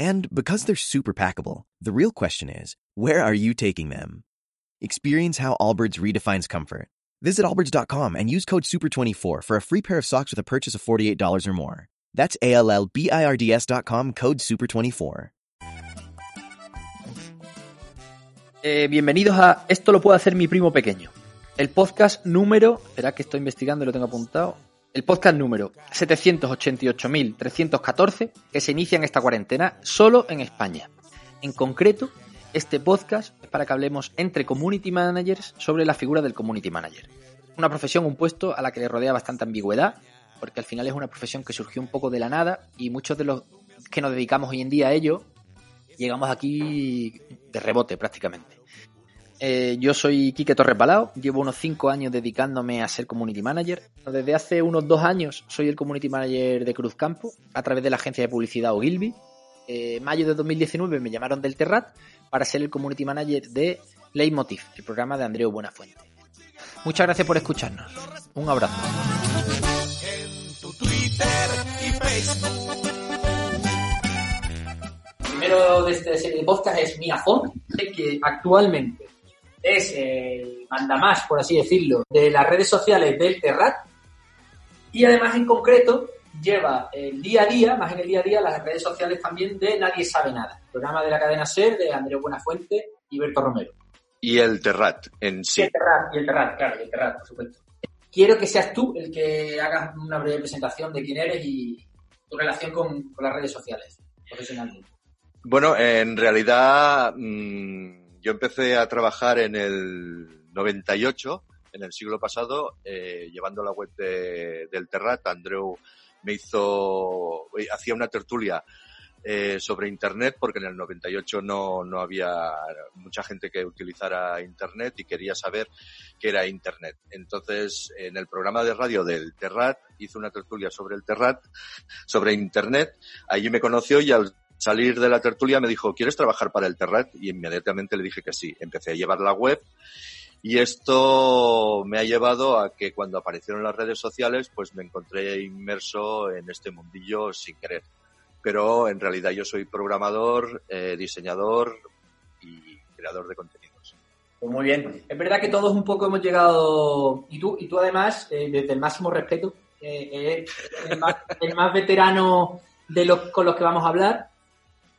And because they're super packable, the real question is where are you taking them? Experience how Allbirds redefines comfort. Visit allbirds.com and use code SUPER24 for a free pair of socks with a purchase of $48 or more. That's A L L B I R D S.com code SUPER24. Eh, bienvenidos a Esto lo puede hacer mi primo pequeño. El podcast número. Espera que estoy investigando y lo tengo apuntado. El podcast número 788.314 que se inicia en esta cuarentena solo en España. En concreto, este podcast es para que hablemos entre community managers sobre la figura del community manager. Una profesión, un puesto a la que le rodea bastante ambigüedad, porque al final es una profesión que surgió un poco de la nada y muchos de los que nos dedicamos hoy en día a ello llegamos aquí de rebote prácticamente. Eh, yo soy Quique Torres Balao, llevo unos 5 años dedicándome a ser community manager. Desde hace unos 2 años soy el community manager de Cruz Campo a través de la agencia de publicidad Ogilvy. Eh, mayo de 2019 me llamaron del Terrat para ser el community manager de Leitmotiv, el programa de Andreu Buenafuente. Muchas gracias por escucharnos. Un abrazo. Primero de este serie de podcast es Miafón, que actualmente es el mandamás, por así decirlo, de las redes sociales del Terrat y además en concreto lleva el día a día, más en el día a día, las redes sociales también de Nadie Sabe Nada, programa de la cadena SER de Andrés Buenafuente y Berto Romero. Y el Terrat en sí. Y el Terrat, y el Terrat, claro, y el Terrat, por supuesto. Quiero que seas tú el que hagas una breve presentación de quién eres y tu relación con, con las redes sociales profesionalmente. Bueno, en realidad mmm, yo empecé a trabajar en el 98, en el siglo pasado, eh, llevando la web de, del Terrat. Andreu me hizo, hacía una tertulia eh, sobre Internet, porque en el 98 no, no había mucha gente que utilizara Internet y quería saber qué era Internet. Entonces, en el programa de radio del Terrat, hizo una tertulia sobre el Terrat, sobre Internet. Allí me conoció y al salir de la tertulia me dijo, ¿quieres trabajar para el Terrat? Y inmediatamente le dije que sí. Empecé a llevar la web y esto me ha llevado a que cuando aparecieron las redes sociales, pues me encontré inmerso en este mundillo sin querer. Pero en realidad yo soy programador, eh, diseñador y creador de contenidos. Pues muy bien. Es verdad que todos un poco hemos llegado, y tú, y tú además, eh, desde el máximo respeto, eh, el más, el más veterano de los con los que vamos a hablar,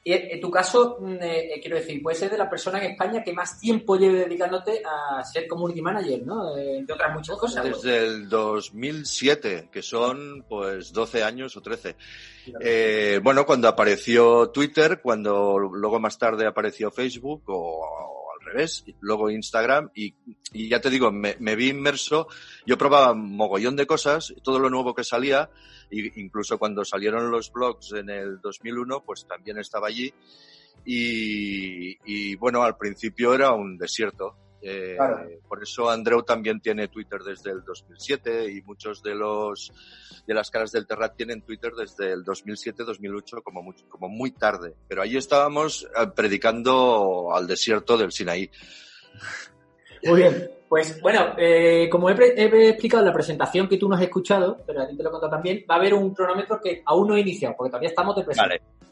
en tu caso, eh, quiero decir, puede ser de la persona en España que más tiempo lleve dedicándote a ser community manager, ¿no? Eh, entre otras muchas cosas. Desde el 2007, que son pues 12 años o 13. Eh, bueno, cuando apareció Twitter, cuando luego más tarde apareció Facebook o, revés, luego Instagram y, y ya te digo, me, me, vi inmerso, yo probaba mogollón de cosas, todo lo nuevo que salía, y incluso cuando salieron los blogs en el 2001, pues también estaba allí. Y, y bueno, al principio era un desierto. Eh, claro. Por eso Andreu también tiene Twitter desde el 2007 y muchos de los de las caras del Terrat tienen Twitter desde el 2007-2008 como muy, como muy tarde. Pero ahí estábamos predicando al desierto del Sinaí. Muy bien. Pues bueno, eh, como he, he, explicado en la presentación que tú no has escuchado, pero a ti te lo he contado también, va a haber un cronómetro que aún no he iniciado, porque todavía estamos de presentación. Vale.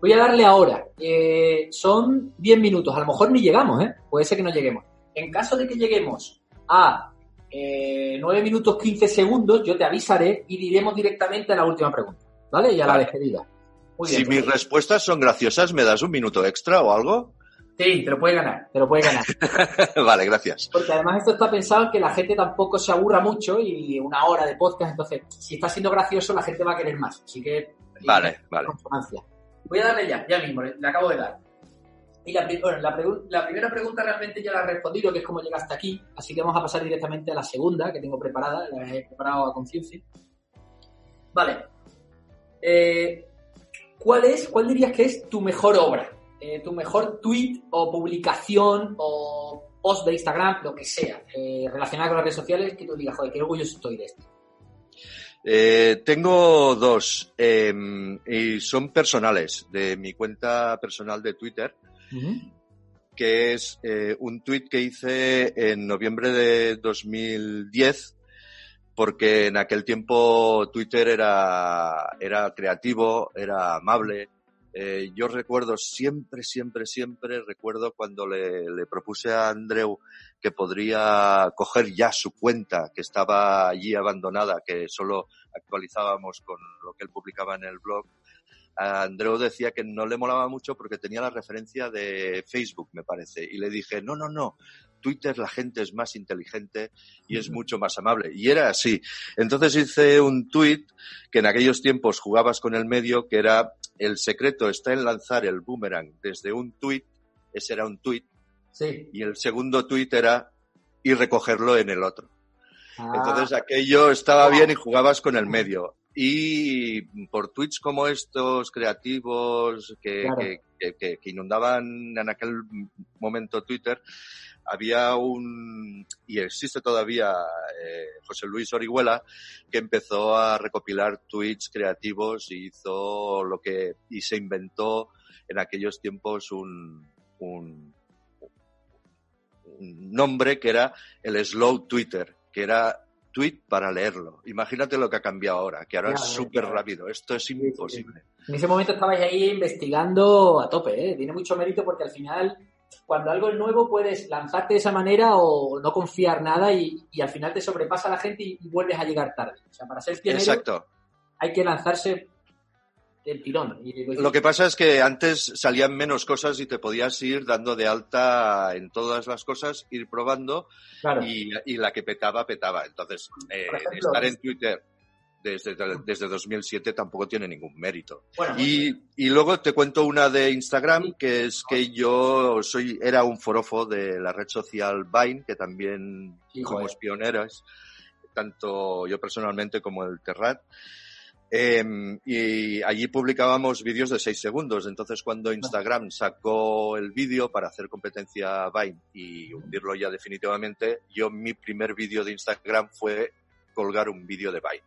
Voy a darle ahora. Eh, son 10 minutos, a lo mejor ni llegamos, ¿eh? Puede ser que no lleguemos. En caso de que lleguemos a eh, 9 minutos 15 segundos, yo te avisaré y diremos directamente a la última pregunta, ¿vale? Y a vale. la despedida. Muy bien, si mis respuestas son graciosas, ¿me das un minuto extra o algo? Sí, te lo puedes ganar, te lo puedes ganar. vale, gracias. Porque además esto está pensado en que la gente tampoco se aburra mucho y una hora de podcast, entonces, si está siendo gracioso, la gente va a querer más. Así que... Vale, vale. Consonancia. Voy a darle ya, ya mismo, le acabo de dar. Y la, bueno, la, primera pregunta realmente ya la he respondido, que es cómo llegaste aquí, así que vamos a pasar directamente a la segunda, que tengo preparada, la he preparado a conciencia. Vale. Eh, ¿cuál es, cuál dirías que es tu mejor obra? Eh, tu mejor tweet o publicación o post de Instagram, lo que sea, eh, relacionada con las redes sociales, que tú digas, joder, qué orgulloso estoy de esto. Eh, tengo dos y son personales, de mi cuenta personal de Twitter, que es eh, un tweet que hice en noviembre de 2010 porque en aquel tiempo Twitter era, era creativo, era amable. Eh, yo recuerdo siempre, siempre, siempre, recuerdo cuando le, le, propuse a Andreu que podría coger ya su cuenta, que estaba allí abandonada, que solo actualizábamos con lo que él publicaba en el blog. Andreu decía que no le molaba mucho porque tenía la referencia de Facebook, me parece. Y le dije, no, no, no, Twitter la gente es más inteligente y es mucho más amable. Y era así. Entonces hice un tweet que en aquellos tiempos jugabas con el medio, que era el secreto está en lanzar el boomerang desde un tweet, ese era un tweet, sí. y el segundo tweet era y recogerlo en el otro. Ah. Entonces aquello estaba bien y jugabas con el medio. Y por tweets como estos creativos que, Claro. que, que, que inundaban en aquel momento Twitter, había un, y existe todavía, eh, José Luis Orihuela, que empezó a recopilar tweets creativos y hizo lo que, y se inventó en aquellos tiempos un, un, un nombre que era el slow Twitter, que era tweet para leerlo. Imagínate lo que ha cambiado ahora, que ahora es súper rápido. Esto es imposible. En ese momento estabais ahí investigando a tope, ¿eh? Tiene mucho mérito porque al final, cuando algo es nuevo, puedes lanzarte de esa manera o no confiar nada y, y al final te sobrepasa la gente y, y vuelves a llegar tarde. O sea, para ser pionero Exacto. hay que lanzarse del tirón. Y, Lo que pasa es que antes salían menos cosas y te podías ir dando de alta en todas las cosas, ir probando claro, y, y la que petaba, petaba. Entonces, eh, ejemplo, estar en Twitter desde, desde 2007 tampoco tiene ningún mérito. bueno, Y, y luego te cuento una de Instagram, que es que yo soy, era un forofo de la red social Vine, que también Sí, fuimos pioneras, tanto yo personalmente como el Terrat. Em, y allí publicábamos vídeos de 6 segundos. Entonces, cuando Instagram sacó el vídeo para hacer competencia a Vine y hundirlo ya definitivamente, yo mi primer vídeo de Instagram fue colgar un vídeo de Vine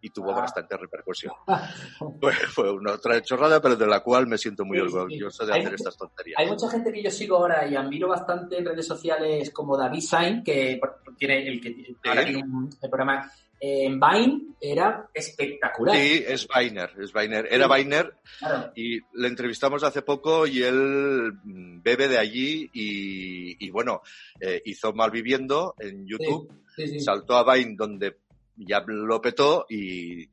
y tuvo Ah. bastante repercusión. Fue, fue una otra chorrada, pero de la cual me siento muy Sí, sí. orgulloso de hacer estas tonterías. Hay mucha gente que yo sigo ahora y admiro bastante en redes sociales como David Sain, que tiene el que ahora tiene un el programa en Vine, era espectacular. Sí, es Viner, es Viner. Era. Viner Claro. y le entrevistamos hace poco y él mm, bebe de allí y, y bueno, eh, hizo Malviviendo en YouTube, Sí, sí. saltó a Vine donde ya lo petó y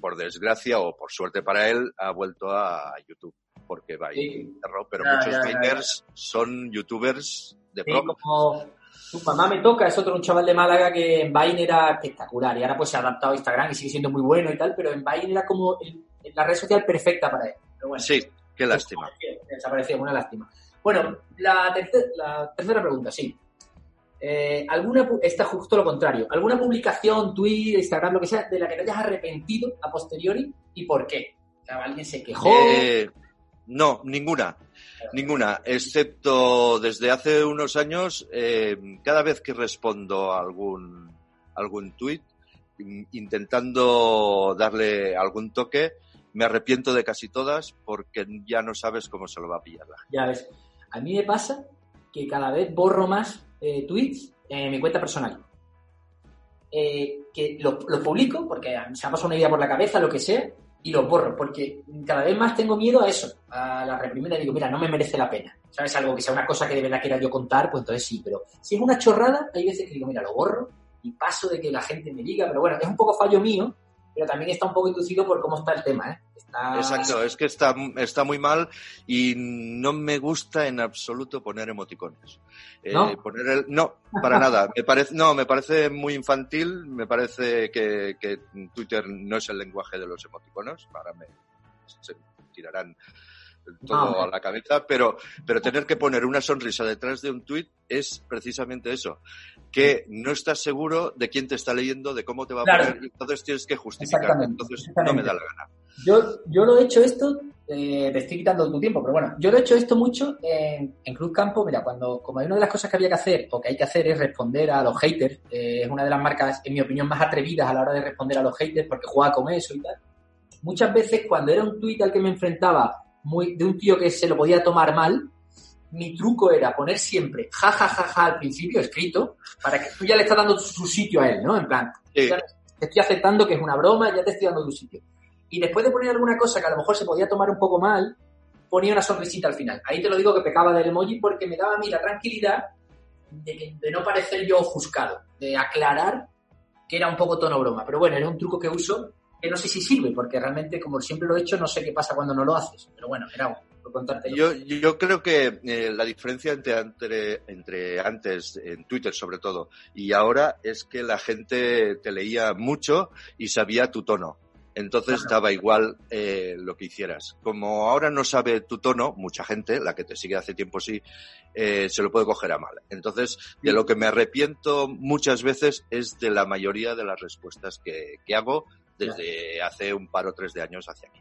por desgracia o por suerte para él ha vuelto a YouTube porque Vine cerró, pero Ya, muchos ya, ya, Viners son youtubers de pro. como tu mamá me toca, es otro un chaval de Málaga que en Vine era espectacular y ahora pues se ha adaptado a Instagram y sigue siendo muy bueno y tal, pero en Vine era como el- la red social perfecta para él. Pero bueno, Sí, qué lástima. Desapareció, una lástima. Bueno, la, tercer- la tercera pregunta, sí. Eh, ¿alguna, está justo lo contrario. ¿Alguna publicación, tweet, Instagram, lo que sea, de la que te hayas arrepentido a posteriori y por qué? O sea, ¿Alguien se quejó? Eh, no, ninguna. Ninguna, excepto desde hace unos años, eh, cada vez que respondo a algún, algún tuit, in- intentando darle algún toque, me arrepiento de casi todas porque ya no sabes cómo se lo va a pillar la gente. Ya ves. A mí me pasa que cada vez borro más eh, tweets en mi cuenta personal. Eh, que los los publico porque se me ha pasado una idea por la cabeza, lo que sea, y los borro, porque cada vez más tengo miedo a eso, a la reprimenda. Digo, mira, no me merece la pena. ¿Sabes? Algo que sea una cosa que de verdad quiera yo contar, pues entonces sí, pero si es una chorrada, hay veces que digo, mira, lo borro y paso de que la gente me diga, pero bueno, es un poco fallo mío, pero también está un poco inducido por cómo está el tema, ¿eh? Está... Exacto, es que está, está muy mal y no me gusta en absoluto poner emoticones. Eh, ¿No? poner el- no, para nada. Me parece, no, me parece muy infantil, me parece que, que Twitter no es el lenguaje de los emoticonos, ahora me se tirarán todo No. a la cabeza, pero, pero tener que poner una sonrisa detrás de un tweet es precisamente eso, que no estás seguro de quién te está leyendo, de cómo te va a poner, y entonces tienes que justificar. Exactamente, Entonces no me da la gana. Yo, yo lo he hecho esto eh, te estoy quitando tu tiempo, pero bueno, yo lo he hecho esto mucho en, en Cruz Campo. Mira, cuando, como hay una de las cosas que había que hacer o que hay que hacer es responder a los haters, eh, es una de las marcas, en mi opinión, más atrevidas a la hora de responder a los haters porque juega con eso y tal. Muchas veces, cuando era un tuit al que me enfrentaba muy, de un tío que se lo podía tomar mal, mi truco era poner siempre ja, ja, ja, ja al principio escrito para que tú ya le estás dando su sitio a él, ¿no? En plan, Sí. te estoy aceptando que es una broma, ya te estoy dando tu sitio. Y después de poner alguna cosa que a lo mejor se podía tomar un poco mal, ponía una sonrisita al final. Ahí te lo digo que pecaba del emoji porque me daba a mí la tranquilidad de, que- de no parecer yo ofuscado, de aclarar que era un poco tono broma. Pero bueno, era un truco que uso que no sé si sirve, porque realmente, como siempre lo he hecho, no sé qué pasa cuando no lo haces. Pero bueno, era por contarte. Yo, yo creo que eh, la diferencia entre, entre, entre antes, en Twitter sobre todo, y ahora es que la gente te leía mucho y sabía tu tono. Entonces Claro. daba igual eh, lo que hicieras. Como ahora no sabe tu tono, mucha gente, la que te sigue hace tiempo sí, eh, se lo puede coger a mal. Entonces, de lo que me arrepiento muchas veces es de la mayoría de las respuestas que, que hago desde hace un par o tres de años hacia aquí.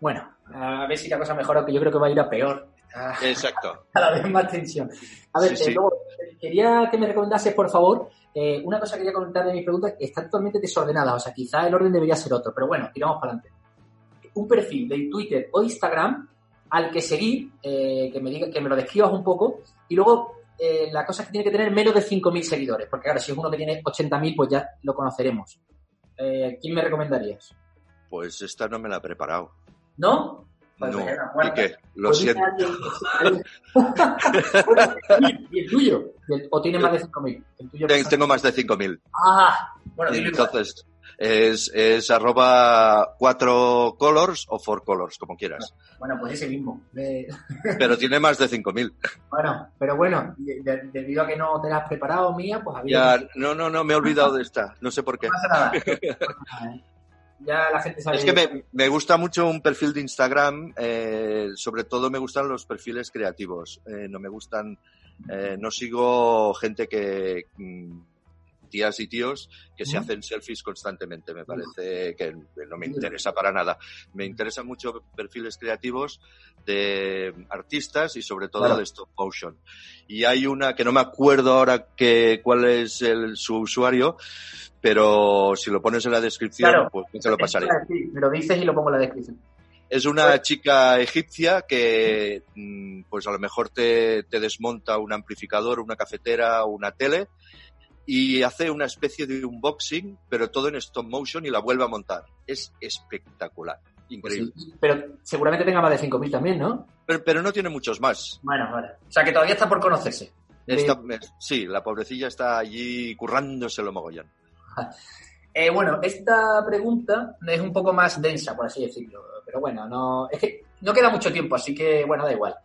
Bueno, a ver si la cosa mejora, que yo creo que va a ir a peor. Ah, Exacto. Cada vez más tensión. A ver, Sí, eh, luego, quería que me recomendases, por favor, eh, una cosa que quería comentar de mis preguntas que está totalmente desordenada. O sea, quizá el orden debería ser otro, pero bueno, tiramos para adelante. Un perfil de Twitter o Instagram al que seguir, eh, que me diga, que me lo describas un poco, y luego la cosa es que tiene que tener menos de 5.000 seguidores, porque claro, si es uno que tiene 80.000, pues ya lo conoceremos. Eh, ¿Quién me recomendarías? Pues esta no me la he preparado. ¿No? Pues No, ¿y qué? Lo Pues siento. alguien- ¿Y el tuyo? ¿Y el- ¿O tiene más de 5.000? El tuyo Ten- Tengo más de 5.000. Ah, bueno. Entonces, es, es arroba cuatro colors o four colors, como quieras. Bueno, pues ese mismo. Pero tiene más de 5.000. bueno, pero bueno, de- de- debido a que no te la has preparado, mía, pues había... Ya, no, no, no, me he olvidado de esta. No sé por qué. No pasa nada. Ya la gente sabe... Es que me, me gusta mucho un perfil de Instagram, eh, sobre todo me gustan los perfiles creativos. Eh, no me gustan, eh, no sigo gente que, mm, tías y tíos que se hacen selfies constantemente. Me parece que no me interesa para nada. Me interesan mucho perfiles creativos de artistas y sobre todo Claro. de stop motion. Y hay una que no me acuerdo ahora que, cuál es el, su usuario, pero si lo pones en la descripción, Claro. pues te lo pasaré. Sí, me lo dices y lo pongo en la descripción. Es una chica egipcia que, mm, pues a lo mejor te, te desmonta un amplificador, una cafetera o una tele y hace una especie de unboxing, pero todo en stop motion y la vuelve a montar. Es espectacular, increíble. Pues Sí, Pero seguramente tenga más de 5.000 también, ¿no? Pero, pero no tiene muchos más. Bueno, vale. O sea, que todavía está por conocerse. Esta- sí, la pobrecilla está allí currándoselo mogollón. Eh, bueno, esta pregunta es un poco más densa, por así decirlo. Pero bueno, no, es que no queda mucho tiempo, así que bueno, da igual.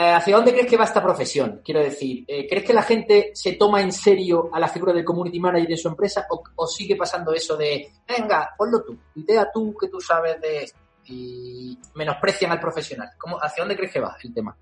Eh, ¿Hacia dónde crees que va esta profesión? Quiero decir, eh, ¿crees que la gente se toma en serio a la figura del community manager en su empresa o, o sigue pasando eso de, venga, ponlo tú, idea tú que tú sabes de esto y menosprecian al profesional? ¿Cómo, ¿Hacia dónde crees que va el tema?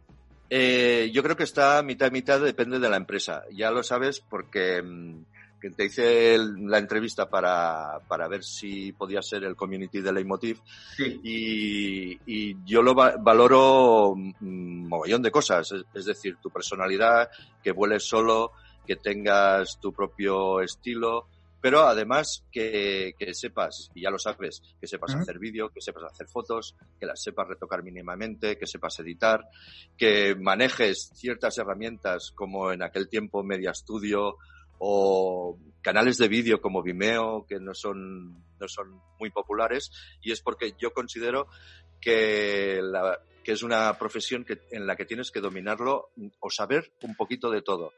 Eh, yo creo que está mitad y mitad, depende de la empresa. Ya lo sabes porque mm, que te hice el- la entrevista para, para ver si podía ser el community de Leitmotiv. Sí. y, y yo lo va- valoro un mogollón de cosas, es, es decir, tu personalidad, que vueles solo, que tengas tu propio estilo, pero además que, que sepas, y ya lo sabes, que sepas hacer vídeo, que sepas hacer fotos, que las sepas retocar mínimamente, que sepas editar, que manejes ciertas herramientas como en aquel tiempo Media Studio o canales de vídeo como Vimeo que no son, no son muy populares y es porque yo considero que, la, que es una profesión que, en la que tienes que dominarlo o saber un poquito de todo.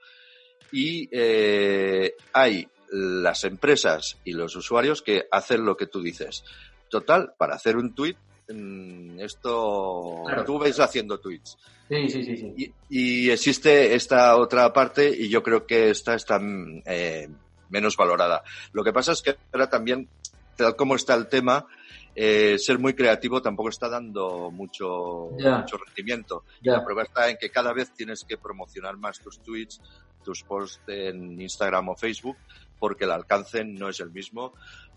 Y eh, hay las empresas y los usuarios que hacen lo que tú dices. Total, para hacer un tweet, esto Claro. tú ves haciendo tweets. Sí, sí, sí, sí. Y, y existe esta otra parte y yo creo que esta está mm, eh, menos valorada. Lo que pasa es que ahora también, tal como está el tema, eh, ser muy creativo tampoco está dando mucho, mucho rendimiento. La prueba está en que cada vez tienes que promocionar más tus tweets, tus posts en Instagram o Facebook, porque el alcance no es el mismo,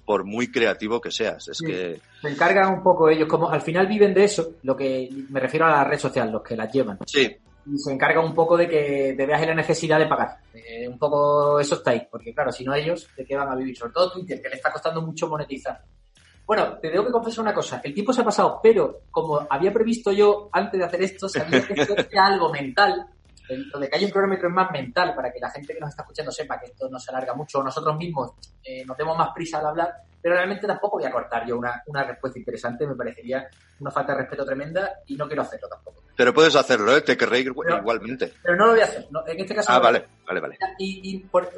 por muy creativo que seas. Es Sí. que Se encargan un poco ellos, como al final viven de eso, lo que me refiero a la red social, los que las llevan. sí, Y se encargan un poco de que de veas la necesidad de pagar. Eh, un poco eso está ahí, porque claro, si no ellos, ¿de qué van a vivir? Sobre todo Twitter, que le está costando mucho monetizar. Bueno, te tengo que confesar una cosa. El tiempo se ha pasado, pero como había previsto yo antes de hacer esto, sabía que esto era algo mental. El- Lo de que hay un cronómetro es más mental para que la gente que nos está escuchando sepa que esto no se alarga mucho o nosotros mismos eh, nos demos más prisa al hablar, pero realmente tampoco voy a cortar yo una, una respuesta interesante, me parecería una falta de respeto tremenda y no quiero hacerlo tampoco. pero puedes hacerlo, ¿eh? te querré Pero- igualmente. Pero no lo voy a hacer, no, en este caso Ah, no vale, vale, vale. Y, y por-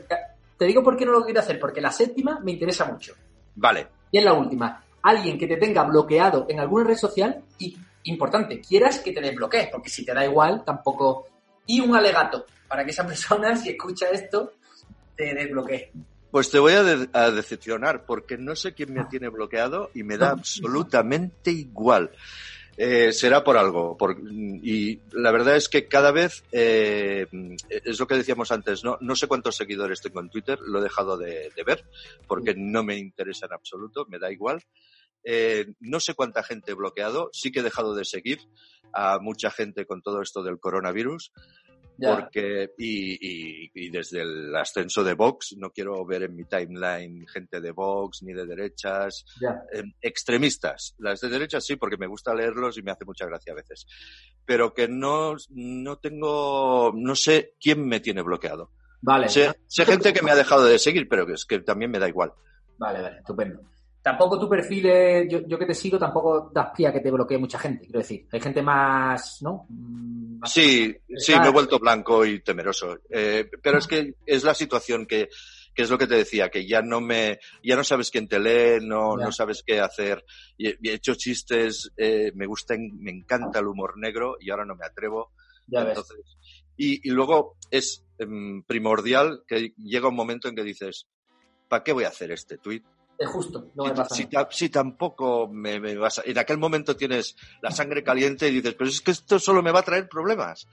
te digo por qué no lo quiero hacer, porque la séptima me interesa mucho. Vale, Y es la última. Alguien que te tenga bloqueado en alguna red social y, importante, quieras que te desbloquees, porque si te da igual, tampoco... Y un alegato, para que esa persona, si escucha esto, te desbloquee. pues te voy a, de- a decepcionar porque no sé quién me tiene bloqueado y me da absolutamente igual. Eh, será por algo. por- y la verdad es que cada vez, eh, es lo que decíamos antes, ¿no? no sé cuántos seguidores tengo en Twitter, lo he dejado de, de ver porque no me interesa en absoluto, me da igual. Eh, no sé cuánta gente he bloqueado, sí que he dejado de seguir a mucha gente con todo esto del coronavirus porque y, y- y desde el ascenso de Vox no quiero ver en mi timeline gente de Vox ni de derechas eh, extremistas. Las de derechas sí porque me gusta leerlos y me hace mucha gracia a veces. Pero que no no tengo no sé quién me tiene bloqueado. Vale. sé, sé gente que me ha dejado de seguir pero que es que también me da igual. Vale, vale, estupendo. Tampoco tu perfil, es- yo, yo que te sigo, tampoco das pie a que te bloquee mucha gente, quiero decir. Hay gente más, ¿no? Mm, más- Sí, sí, me he vuelto blanco y temeroso. Eh, pero es que es la situación que, que es lo que te decía, que ya no me, ya no sabes quién te lee, no, Ya. no sabes qué hacer. Y he, hecho chistes, eh, me gusta, me encanta el humor negro y ahora no me atrevo. Ya ves. Entonces, y, y luego es em, primordial que llega un momento en que dices, ¿para qué voy a hacer este tuit? Es justo, no me Si, pasa. si tampoco me, me vas a... En aquel momento tienes la sangre caliente y dices, pero es que esto solo me va a traer problemas.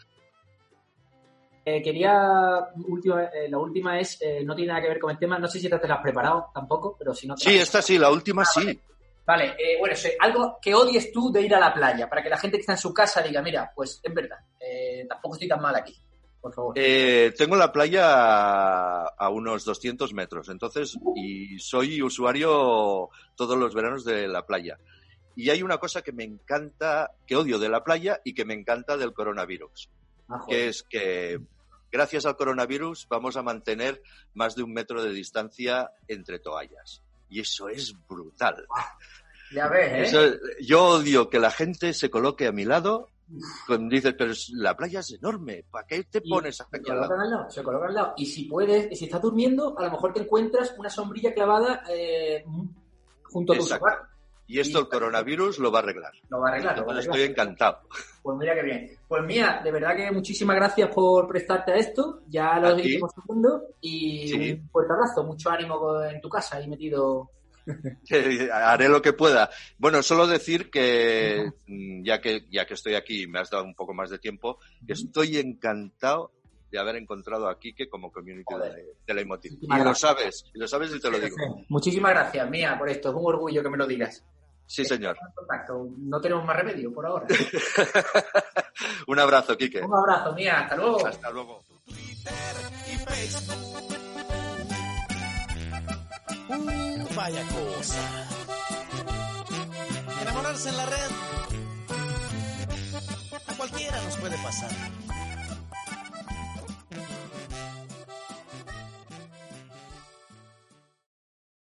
Eh, quería, última, eh, la última es, eh, no tiene nada que ver con el tema, no sé si te la has preparado tampoco, pero si no te Sí, la- esta sí, la última sí. Vale, eh, bueno, algo que odies tú de ir a la playa, para que la gente que está en su casa diga, mira, pues es verdad, tampoco estoy tan mal aquí, por favor. Eh, tengo la playa a, a unos 200 metros, entonces, y soy usuario todos los veranos de la playa. Y hay una cosa que me encanta, que odio de la playa y que me encanta del coronavirus, Ah, que es que gracias al coronavirus vamos a mantener más de un metro de distancia entre toallas. Y eso es brutal. Ya ves, ¿eh? Eso- yo odio que la gente se coloque a mi lado. Dices, pero es- la playa es enorme, ¿para qué te Y pones se aquí al lado? al lado, se colocan al lado. Y si puedes, y si estás durmiendo, a lo mejor te encuentras una sombrilla clavada eh, junto a tu Exacto. sofá. Y esto el coronavirus lo va a arreglar. Lo va a arreglar, lo va a arreglar. estoy encantado. Pues mira qué bien. Pues mía, de verdad que muchísimas gracias por prestarte a esto. Ya lo seguimos haciendo. Y Sí. un fuerte abrazo, mucho ánimo en tu casa ahí metido. Haré lo que pueda. Bueno, solo decir que mm, ya que ya que estoy aquí y me has dado un poco más de tiempo, que estoy encantado de haber encontrado a Quique como community Joder. de, de la Emotive. Y lo sabes, y lo sabes y te lo digo. Muchísimas gracias, mía, por esto. Es un orgullo que me lo digas. Sí, señor. No tenemos más remedio por ahora. Un abrazo, Quique. un abrazo, mía. Hasta luego. Hasta luego. Vaya cosa. Enamorarse en la red. A cualquiera nos puede pasar.